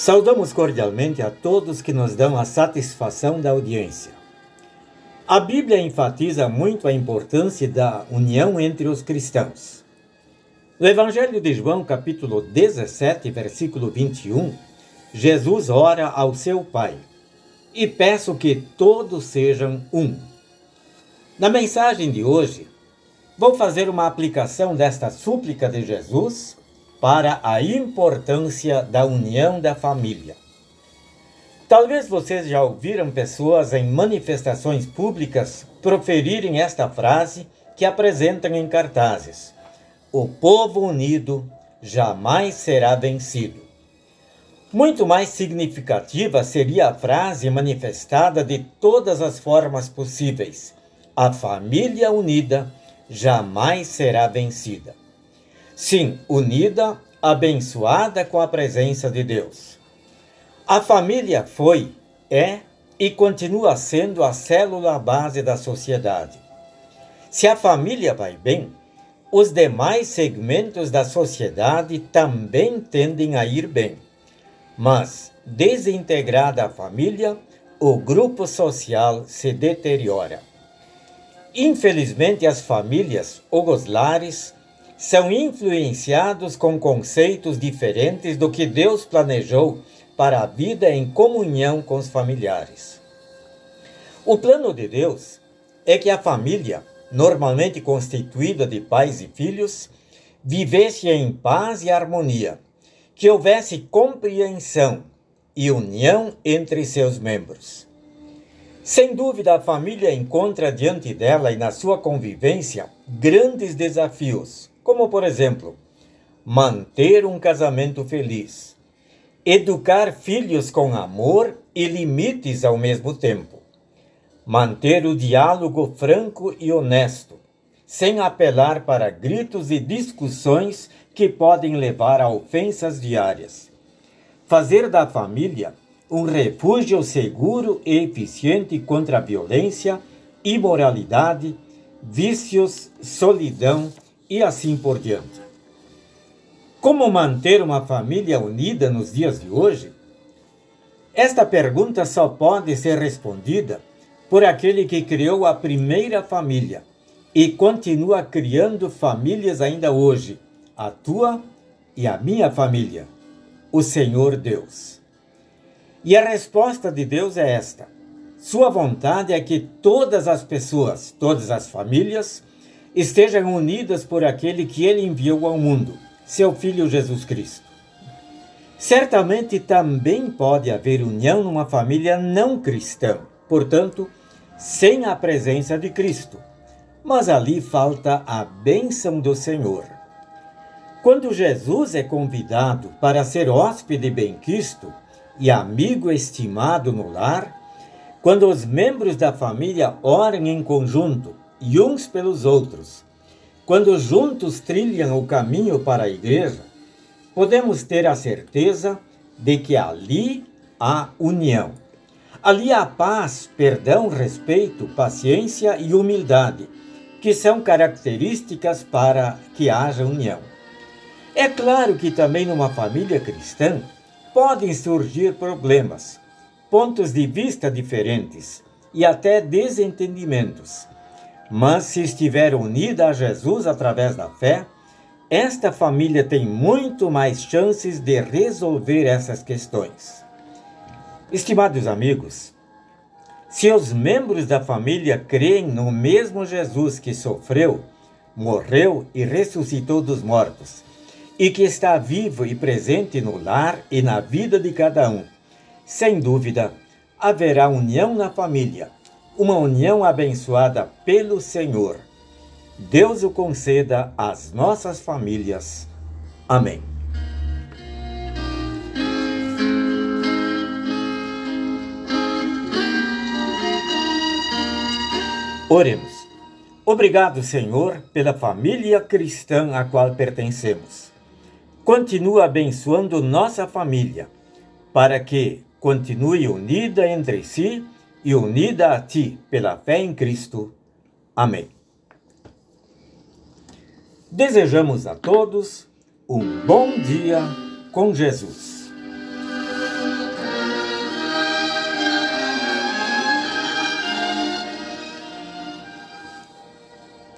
Saudamos cordialmente a todos que nos dão a satisfação da audiência. A Bíblia enfatiza muito a importância da união entre os cristãos. No Evangelho de João, capítulo 17, versículo 21, Jesus ora ao seu Pai: E peço que todos sejam um. Na mensagem de hoje, vou fazer uma aplicação desta súplica de Jesus para a importância da união da família. Talvez vocês já ouviram pessoas em manifestações públicas proferirem esta frase que apresentam em cartazes: O povo unido jamais será vencido. Muito mais significativa seria a frase manifestada de todas as formas possíveis: A família unida jamais será vencida. Sim, unida, abençoada com a presença de Deus. A família foi, é e continua sendo a célula base da sociedade. Se a família vai bem, os demais segmentos da sociedade também tendem a ir bem. Mas, desintegrada a família, o grupo social se deteriora. Infelizmente, as famílias ou os lares são influenciados com conceitos diferentes do que Deus planejou para a vida em comunhão com os familiares. O plano de Deus é que a família, normalmente constituída de pais e filhos, vivesse em paz e harmonia, que houvesse compreensão e união entre seus membros. Sem dúvida, a família encontra diante dela e na sua convivência grandes desafios como por exemplo, manter um casamento feliz, educar filhos com amor e limites ao mesmo tempo, manter o diálogo franco e honesto, sem apelar para gritos e discussões que podem levar a ofensas diárias, fazer da família um refúgio seguro e eficiente contra a violência, imoralidade, vícios, solidão e assim por diante. Como manter uma família unida nos dias de hoje? Esta pergunta só pode ser respondida por aquele que criou a primeira família e continua criando famílias ainda hoje, a tua e a minha família, o Senhor Deus. E a resposta de Deus é esta: Sua vontade é que todas as pessoas, todas as famílias, estejam unidas por aquele que ele enviou ao mundo, seu Filho Jesus Cristo. Certamente também pode haver união numa família não cristã, portanto, sem a presença de Cristo, mas ali falta a bênção do Senhor. Quando Jesus é convidado para ser hóspede bem-quisto e amigo estimado no lar, quando os membros da família oram em conjunto e uns pelos outros. Quando juntos trilham o caminho para a igreja, podemos ter a certeza de que ali há união. Ali há paz, perdão, respeito, paciência e humildade, que são características para que haja união. É claro que também numa família cristã podem surgir problemas, pontos de vista diferentes e até desentendimentos. Mas se estiver unida a Jesus através da fé, esta família tem muito mais chances de resolver essas questões. Estimados amigos, se os membros da família creem no mesmo Jesus que sofreu, morreu e ressuscitou dos mortos, e que está vivo e presente no lar e na vida de cada um, sem dúvida haverá união na família uma união abençoada pelo Senhor. Deus o conceda às nossas famílias. Amém. Oremos. Obrigado, Senhor, pela família cristã a qual pertencemos. Continua abençoando nossa família, para que continue unida entre si e unida a ti pela fé em Cristo. Amém. Desejamos a todos um bom dia com Jesus.